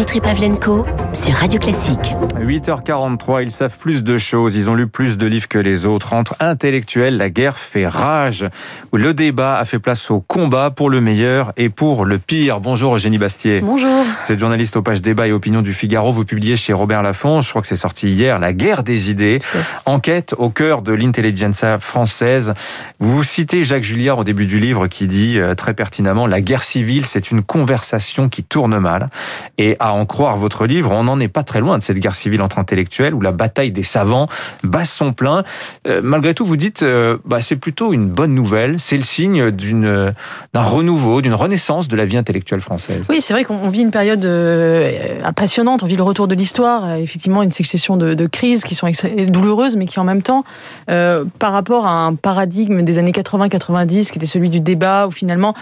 Dimitri Pavlenko sur Radio Classique. 8h43, ils savent plus de choses, ils ont lu plus de livres que les autres. Entre intellectuels, la guerre fait rage. Le débat a fait place au combat pour le meilleur et pour le pire. Bonjour Eugénie Bastier. Bonjour. Vous êtes journaliste au pages débat et opinion du Figaro. Vous publiez chez Robert Laffont, je crois que c'est sorti hier, La guerre des idées. Enquête au cœur de l'intelligentsia française. Vous citez Jacques Julliard au début du livre qui dit euh, très pertinemment, la guerre civile, c'est une conversation qui tourne mal. Et à en croire votre livre, on n'en est pas très loin de cette guerre civile entre intellectuels où la bataille des savants bat son plein. Euh, malgré tout, vous dites, euh, bah, c'est plutôt une bonne nouvelle. C'est le signe d'une d'un renouveau, d'une renaissance de la vie intellectuelle française. Oui, c'est vrai qu'on vit une période euh, passionnante. On vit le retour de l'histoire. Effectivement, une succession de, de, crises qui sont douloureuses, mais qui en même temps, euh, par rapport à un paradigme des années 80-90, qui était celui du débat, où finalement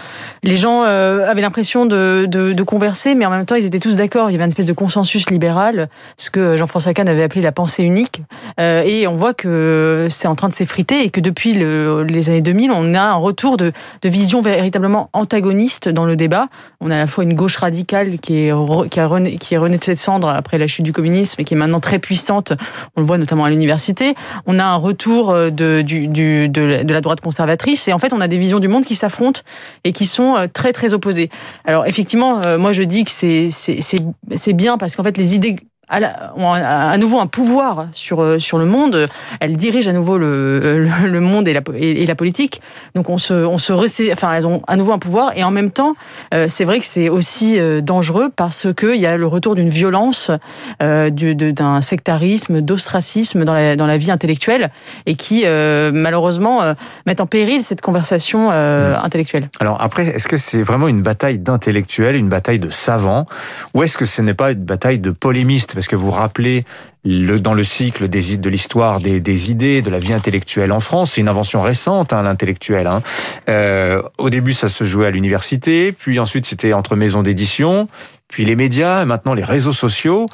les gens euh, avaient l'impression de, de, de converser, mais en même temps, ils étaient tous d'accord. Il y avait une espèce de consensus libéral, ce que Jean-François Kahn avait appelé la pensée unique. Euh, et on voit que c'est en train de s'effriter et que depuis le, les années 2000, on a un retour de, de véritablement antagoniste dans le débat. On a à la fois une gauche radicale qui est, qui, a qui est renée de cette cendre après la chute du communisme et qui est maintenant très puissante. On le voit notamment à l'université. On a un retour de, du, du, de, la droite conservatrice et en fait, on a des visions du monde qui s'affrontent et qui sont euh, très très opposées. Alors effectivement, euh, moi je dis que c'est bien parce qu'en fait les idées ont à nouveau un pouvoir sur euh, sur le monde. Elles dirigent à nouveau le, le, monde et la, et, la politique. Donc on se on se enfin elles ont à nouveau un pouvoir et en même temps euh, c'est vrai que c'est aussi euh, dangereux parce que il y a le retour d'une violence, euh, d'un sectarisme, d'ostracisme dans la dans la vie intellectuelle et qui malheureusement mettent en péril cette conversation mmh. intellectuelle. Alors après est-ce que c'est vraiment une bataille d'intellectuels, une bataille de savants? Ou est-ce que ce n'est pas une bataille de polémistes? Parce que vous rappelez le, dans le cycle des, de l'histoire des, idées, de la vie intellectuelle en France? C'est une invention récente, hein, l'intellectuel. Hein. Euh, au début, ça se jouait à l'université, puis ensuite c'était entre maisons d'édition, puis les médias, maintenant les réseaux sociaux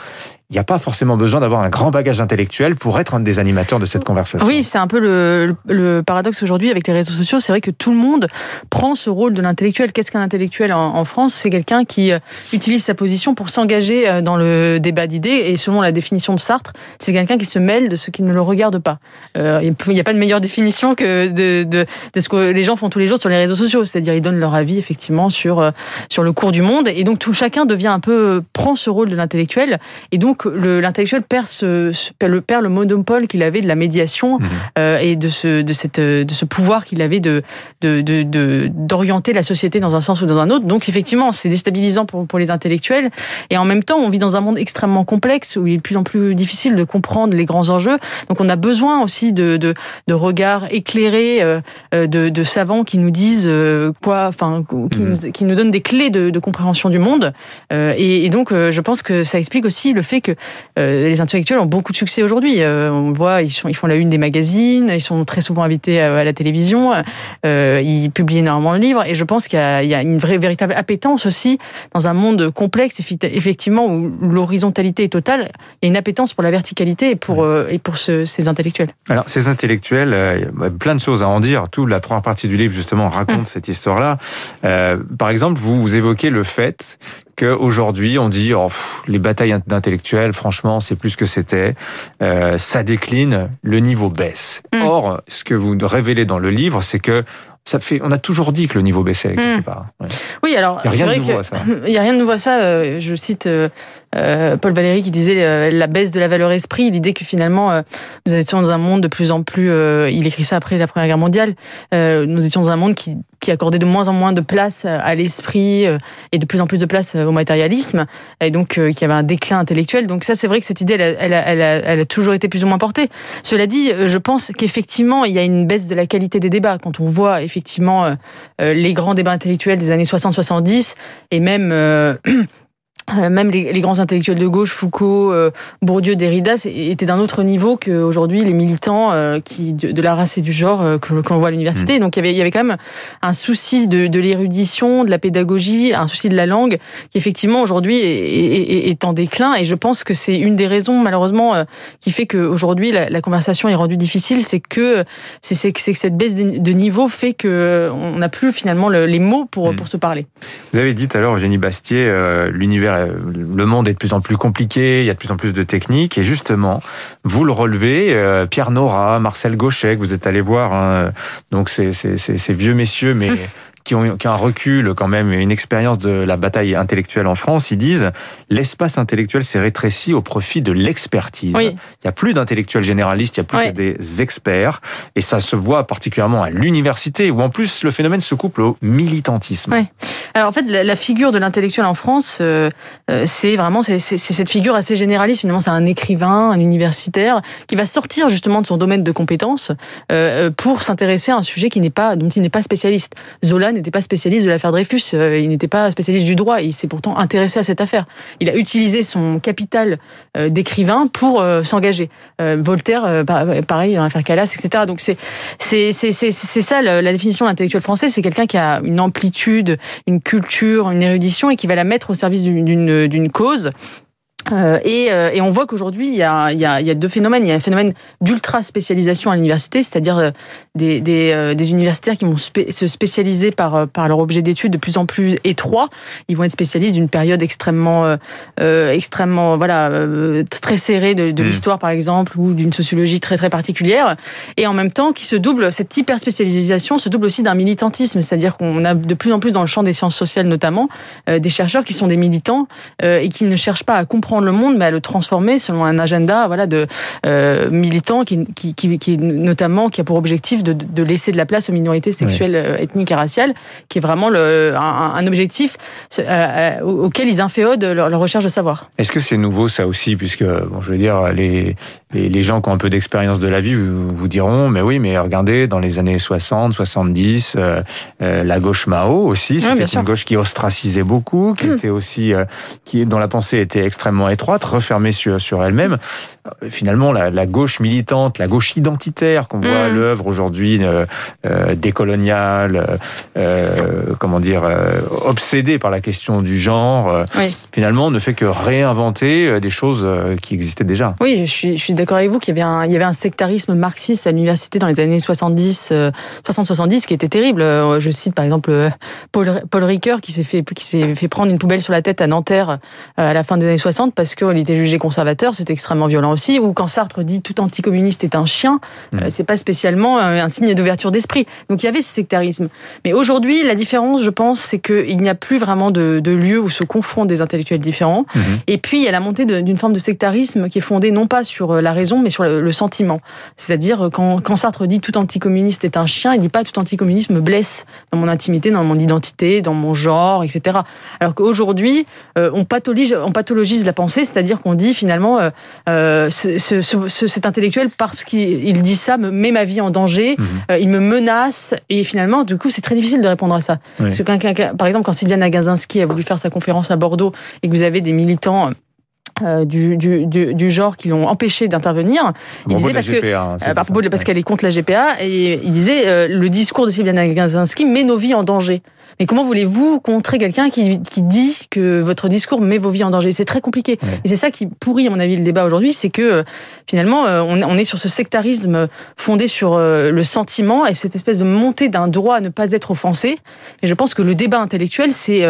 il n'y a pas forcément besoin d'avoir un grand bagage intellectuel pour être un des animateurs de cette conversation. Oui, c'est un peu le, paradoxe aujourd'hui avec les réseaux sociaux. C'est vrai que tout le monde prend ce rôle de l'intellectuel. Qu'est-ce qu'un intellectuel en, France? C'est quelqu'un qui euh, utilise sa position pour s'engager euh, dans le débat d'idées. Et selon la définition de Sartre, c'est quelqu'un qui se mêle de ce qui ne le regarde pas. Euh, il n'y a pas de meilleure définition que de, de, de, ce que les gens font tous les jours sur les réseaux sociaux. C'est-à-dire ils donnent leur avis effectivement sur, sur le cours du monde. Et donc tout chacun devient un peu, prend ce rôle de l'intellectuel. Et donc donc l'intellectuel perd, ce, le, perd le monopole qu'il avait de la médiation mhm. euh, et de ce, de, cette, de ce pouvoir qu'il avait de, d'orienter la société dans un sens ou dans un autre. Donc effectivement, c'est déstabilisant pour, pour les intellectuels. Et en même temps, on vit dans un monde extrêmement complexe où il est de plus en plus difficile de comprendre les grands enjeux. Donc on a besoin aussi de, de, de regards éclairés, euh, euh, de, de savants qui nous disent quoi, enfin, qui, mhm. nous, qui nous donnent des clés de, de compréhension du monde. Et, et donc, je pense que ça explique aussi le fait que euh, les intellectuels ont beaucoup de succès aujourd'hui. Euh, on voit, ils, sont, ils font la une des magazines, ils sont très souvent invités à, la télévision, euh, ils publient énormément de livres, et je pense qu'il y, y a, une vraie, véritable appétence aussi dans un monde complexe, effectivement, où l'horizontalité est totale. Il y a une appétence pour la verticalité et pour, et pour ce, ces intellectuels. Alors, ces intellectuels, il y a plein de choses à en dire. Tout la première partie du livre, justement, raconte hum. cette histoire-là. par exemple, vous, vous évoquez le fait qu'aujourd'hui, on dit oh, les batailles d'intellectuels, franchement, c'est plus que c'était. Euh, ça décline, le niveau baisse. Mm. Or, ce que vous révélez dans le livre, c'est que ça fait, on a toujours dit que le niveau baissait quelque mm. part. Oui, alors il n'y a rien de nouveau à ça. Il n'y a rien de nouveau à ça. Euh, je cite euh, Paul Valéry qui disait euh, la baisse de la valeur esprit, l'idée que finalement euh, nous étions dans un monde de plus en plus, il écrit ça après la Première Guerre mondiale, nous étions dans un monde qui, qui accordait de moins en moins de place à l'esprit et de plus en plus de place au matérialisme, et donc qui avait un déclin intellectuel. Donc ça, c'est vrai que cette idée, elle a, elle, elle, elle a, toujours été plus ou moins portée. Cela dit, je pense qu'effectivement, il y a une baisse de la qualité des débats quand on voit effectivement les grands débats intellectuels des années 60-70 et même euh, même les, les, grands intellectuels de gauche, Foucault, euh, Bourdieu, Derrida, étaient d'un autre niveau qu'aujourd'hui les militants euh, qui de, la race et du genre que, l'on voit à l'université. Mmh. Donc il y, avait, il y avait quand même un souci de, de l'érudition, de la pédagogie, un souci de la langue qui effectivement aujourd'hui est, est, est, en déclin. Et je pense que c'est une des raisons malheureusement qui fait qu'aujourd'hui la, la conversation est rendue difficile, c'est que c'est que cette baisse de niveau fait que on n'a plus finalement les mots pour, mmh. pour se parler. Vous avez dit tout à l'heure, Eugénie Bastier, l'univers dire, le monde est de plus en plus compliqué, il y a de plus en plus de techniques, et justement, vous le relevez, Pierre Nora, Marcel Gauchet, que vous êtes allé voir, hein, donc ces, ces vieux messieurs, mais qui ont, qui ont un recul quand même, une expérience de la bataille intellectuelle en France, ils disent l'espace intellectuel s'est rétréci au profit de l'expertise. Il n'y a plus d'intellectuels généralistes, il n'y a plus que des experts, et ça se voit particulièrement à l'université, où en plus le phénomène se couple au militantisme. Oui. Alors en fait, la, figure de l'intellectuel en France, euh, euh, c'est vraiment c'est cette figure assez généraliste. Finalement, c'est un écrivain, un universitaire qui va sortir justement de son domaine de compétences euh, pour s'intéresser à un sujet qui n'est pas dont il n'est pas spécialiste. Zola n'était pas spécialiste de l'affaire Dreyfus, euh, il n'était pas spécialiste du droit, il s'est pourtant intéressé à cette affaire. Il a utilisé son capital euh, d'écrivain pour euh, s'engager. Voltaire, pareil, dans l'affaire Calas, etc. Donc c'est c'est ça la définition de l'intellectuel français, c'est quelqu'un qui a une amplitude, une culture, une érudition et qui va la mettre au service d'une cause euh, et, euh, et, on voit qu'aujourd'hui, il, y a, il, y a, il y a deux phénomènes. Il y a un phénomène d'ultra spécialisation à l'université, c'est-à-dire euh, des, des, des, universitaires qui vont se spécialiser par, par leur objet d'étude de plus en plus étroit. Ils vont être spécialistes d'une période extrêmement, euh, extrêmement, voilà, très serrée de, de mmh. l'histoire, par exemple, ou d'une sociologie très très particulière. Et en même temps, qui se double, cette hyper spécialisation se double aussi d'un militantisme, c'est-à-dire qu'on a de plus en plus dans le champ des sciences sociales notamment des chercheurs qui sont des militants et qui ne cherchent pas à comprendre le monde, mais à le transformer selon un agenda voilà de euh, militant qui, qui, qui, qui, notamment qui a pour objectif de, de laisser de la place aux minorités sexuelles, euh, ethniques et raciales, qui est vraiment le, un, un objectif euh, euh, auquel ils inféodent leur, leur recherche de savoir. Est-ce que c'est nouveau ça aussi, puisque bon, je veux dire les les, les gens qui ont un peu d'expérience de la vie vous, vous, diront, mais oui, mais regardez dans les années 60, 70, euh, la gauche Mao aussi, c'était une gauche qui ostracisait beaucoup, qui mmh. était aussi qui dont la pensée était extrêmement étroite, refermée sur, sur elle-même. Euh, finalement, la, la, gauche militante, la gauche identitaire qu'on voit à mm. l'œuvre aujourd'hui, euh, euh, décoloniale, comment dire, obsédée par la question du genre, oui. finalement, ne fait que réinventer des choses qui existaient déjà. Oui, je suis, je suis d'accord avec vous qu'il y avait un, il y avait un sectarisme marxiste à l'université dans les années 70, 60-70 qui était terrible. Je cite par exemple Paul, Paul Ricoeur qui s'est fait, qui s'est fait prendre une poubelle sur la tête à Nanterre à la fin des années 60 parce qu'il était jugé conservateur, c'est extrêmement violent aussi. Ou quand Sartre dit tout anticommuniste est un chien, mmh. c'est pas spécialement euh, un signe d'ouverture d'esprit. Donc il y avait ce sectarisme. Mais aujourd'hui, la différence, je pense, c'est qu'il n'y a plus vraiment de, de, lieu où se confrontent des intellectuels différents. Mmh. Et puis il y a la montée d'une forme de sectarisme qui est fondée non pas sur euh, la raison, mais sur le, le sentiment. C'est-à-dire quand, quand Sartre dit tout anticommuniste est un chien, il dit pas tout anticommuniste me blesse dans mon intimité, dans mon identité, dans mon genre, etc. Alors qu'aujourd'hui, on pathologise, on pathologise la pensée, c'est-à-dire qu'on dit finalement euh, euh ce, ce, ce, cet intellectuel parce qu'il dit ça me met ma vie en danger, mmh. euh, il me menace et finalement du coup c'est très difficile de répondre à ça. Oui. Parce que par exemple quand Sylviane Agazinski a voulu faire sa conférence à Bordeaux et que vous avez des militants euh, du, du, du, du, genre qui l'ont empêché d'intervenir. Il disait parce que hein, euh, parce qu'elle est contre la GPA et il disait euh, le discours de Sylviane Agazinski met nos vies en danger. Mais comment voulez-vous contrer quelqu'un qui, qui, dit que votre discours met vos vies en danger? C'est très compliqué. Ouais. Et c'est ça qui pourrit, à mon avis, le débat aujourd'hui, c'est que euh, finalement, euh, on, on, est sur ce sectarisme fondé sur euh, le sentiment et cette espèce de montée d'un droit à ne pas être offensé. Et je pense que le débat intellectuel, c'est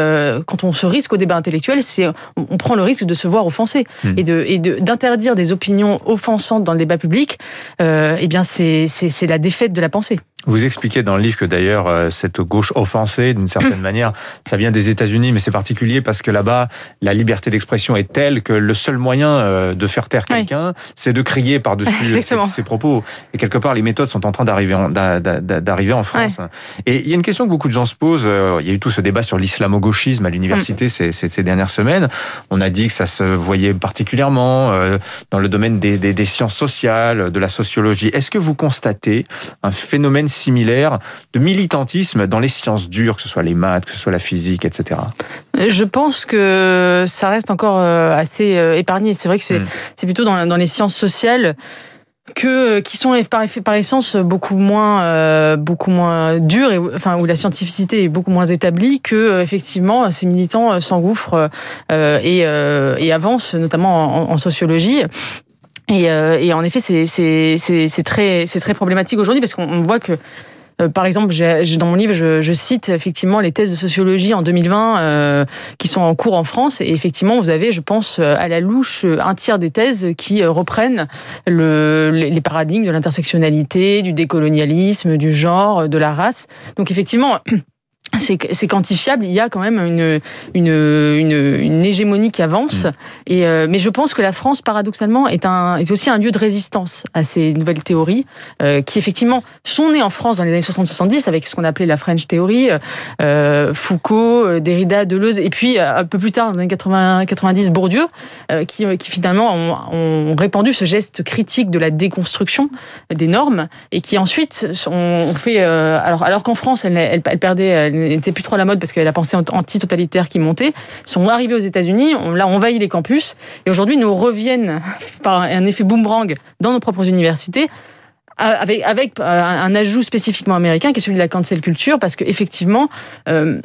quand on se risque au débat intellectuel, c'est on, on, prend le risque de se voir offensé mmh. et de et d'interdire des opinions offensantes dans le débat public. Euh, eh bien, c'est c'est la défaite de la pensée. Vous expliquez dans le livre que d'ailleurs euh, cette gauche offensée, d'une certaine manière, ça vient des États-Unis, mais c'est particulier parce que là-bas, la liberté d'expression est telle que le seul moyen euh, de faire taire quelqu'un, oui. c'est de crier par-dessus ses, ses, propos. Et quelque part, les méthodes sont en train d'arriver en, d'arriver en France. Ouais. Et il y a une question que beaucoup de gens se posent. Euh, il y a eu tout ce débat sur l'islamo-gauchisme à l'université mm. ces, ces, ces, dernières semaines. On a dit que ça se voyait particulièrement dans le domaine des, des, des sciences sociales, de la sociologie. Est-ce que vous constatez un phénomène similaire de militantisme dans les sciences dures, que ce soit les maths, que ce soit la physique, etc. Je pense que ça reste encore euh, assez euh, épargné. C'est vrai que c'est mmh. plutôt dans, dans les sciences sociales que qui sont par, par essence beaucoup moins euh, beaucoup moins et enfin où la scientificité est beaucoup moins établie que euh, effectivement ces militants s'engouffrent euh, et, et avancent notamment en, en sociologie et, euh, et, en effet, c'est très, très problématique aujourd'hui parce qu'on voit que par exemple, dans mon livre, je, cite effectivement les thèses de sociologie en 2020 euh, qui sont en cours en France. Et effectivement, vous avez, je pense, à la louche, un tiers des thèses qui reprennent le, les paradigmes de l'intersectionnalité, du décolonialisme, du genre, de la race. Donc effectivement, c'est quantifiable. Il y a quand même une, une, une, une hégémonie qui avance. Mm. Et, euh, mais je pense que la France, paradoxalement, est, un, est aussi un lieu de résistance à ces nouvelles théories euh, qui, effectivement, sont nées en France dans les années 60-70 avec ce qu'on appelait la French Theory, euh, Foucault, Derrida, Deleuze, et puis un peu plus tard, dans les années 80, 90, Bourdieu, qui, qui finalement ont, ont, répandu ce geste critique de la déconstruction des normes et qui ensuite ont fait... alors alors qu'en France, elle, elle, elle perdait n'était plus trop à la mode parce qu'il y avait la pensée anti-totalitaire qui montait, sont arrivés aux États-Unis, on l'a envahi les campus, et aujourd'hui nous reviennent par un effet boomerang dans nos propres universités avec, avec un ajout spécifiquement américain qui est celui de la cancel culture parce qu'effectivement euh,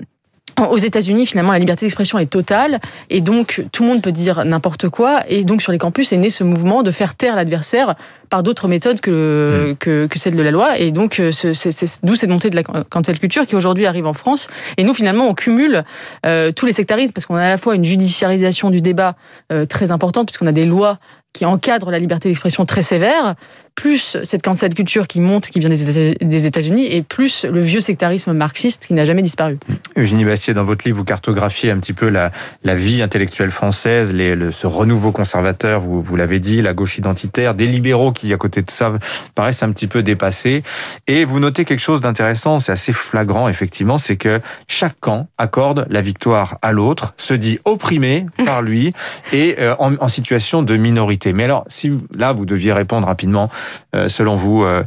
aux États-Unis, finalement, la liberté d'expression est totale et donc tout le monde peut dire n'importe quoi. Et donc sur les campus est né ce mouvement de faire taire l'adversaire par d'autres méthodes que, mm. que, que celle de la loi. Et donc euh, c'est d'où cette montée de la cancel culture qui aujourd'hui arrive en France. Et nous, finalement, on cumule euh, tous les sectarismes parce qu'on a à la fois une judiciarisation du débat euh, très importante puisqu'on a des lois qui encadre la liberté d'expression très sévère, plus cette cancel culture qui monte, qui vient des États-Unis, et plus le vieux sectarisme marxiste qui n'a jamais disparu. Eugénie Bastier, dans votre livre, vous cartographiez un petit peu la, vie intellectuelle française, le, ce renouveau conservateur, vous, l'avez dit, la gauche identitaire, des libéraux qui, à côté de ça, paraissent un petit peu dépassés. Et vous notez quelque chose d'intéressant, c'est assez flagrant, effectivement, c'est que chaque camp accorde la victoire à l'autre, se dit opprimé par lui et euh, en situation de minorité. Mais alors, si là, vous deviez répondre rapidement, euh, selon vous, euh,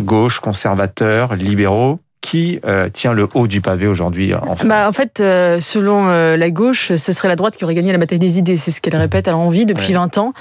gauche, conservateur, libéraux, qui euh, tient le haut du pavé aujourd'hui en France bah, En fait, euh, selon euh, la gauche, ce serait la droite qui aurait gagné la bataille des idées. C'est ce qu'elle répète à l'envie depuis 20 ans,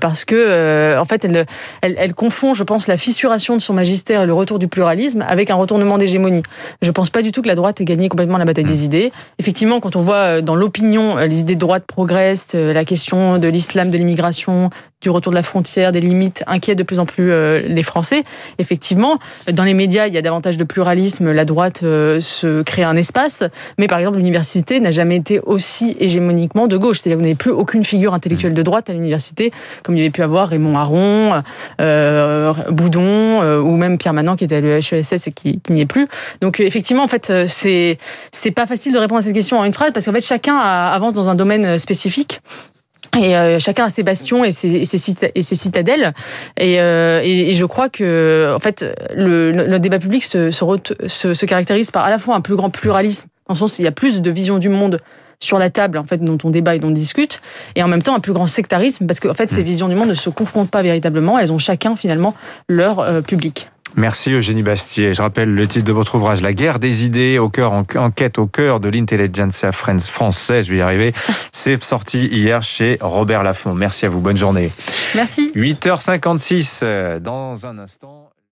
parce que en fait, elle, elle, elle, confond, je pense, la fissuration de son magistère et le retour du pluralisme avec un retournement d'hégémonie. Je pense pas du tout que la droite ait gagné complètement la bataille des hmm. idées. Effectivement, quand on voit dans l'opinion les idées de droite progressent, la question de l'islam, de l'immigration, du retour de la frontière, des limites inquiètent de plus en plus euh, les Français. Effectivement, dans les médias, il y a davantage de pluralisme, la droite euh, se crée un espace, mais par exemple, l'université n'a jamais été aussi hégémoniquement de gauche. C'est-à-dire que vous n'avez plus aucune figure intellectuelle de droite à l'université, comme il y avait pu avoir Raymond Aron, euh, Boudon, ou même Pierre Manant qui était à l'EHESS et qui, qui n'y est plus. Donc effectivement, en fait, c'est c'est pas facile de répondre à cette question en une phrase parce qu'en fait, chacun avance dans un domaine spécifique. Et euh, chacun a ses bastions et ses, et ses, citadelles. Et, euh, et, je crois que, en fait, le, le débat public se, se, se, caractérise par à la fois un plus grand pluralisme, dans le sens où il y a plus de visions du monde sur la table, en fait, dont on débat et dont on discute, et en même temps un plus grand sectarisme, parce que, en fait, ces hmm. visions du monde ne se confrontent pas véritablement, elles ont chacun, finalement, leur euh, public. Merci Eugénie Bastier. Je rappelle le titre de votre ouvrage, La guerre des idées, au cœur, enquête au cœur de l'intelligentsia française. Je vais y arriver. C'est sorti hier chez Robert Laffont. Merci à vous. Bonne journée. Merci. 8h56 euh, dans un instant.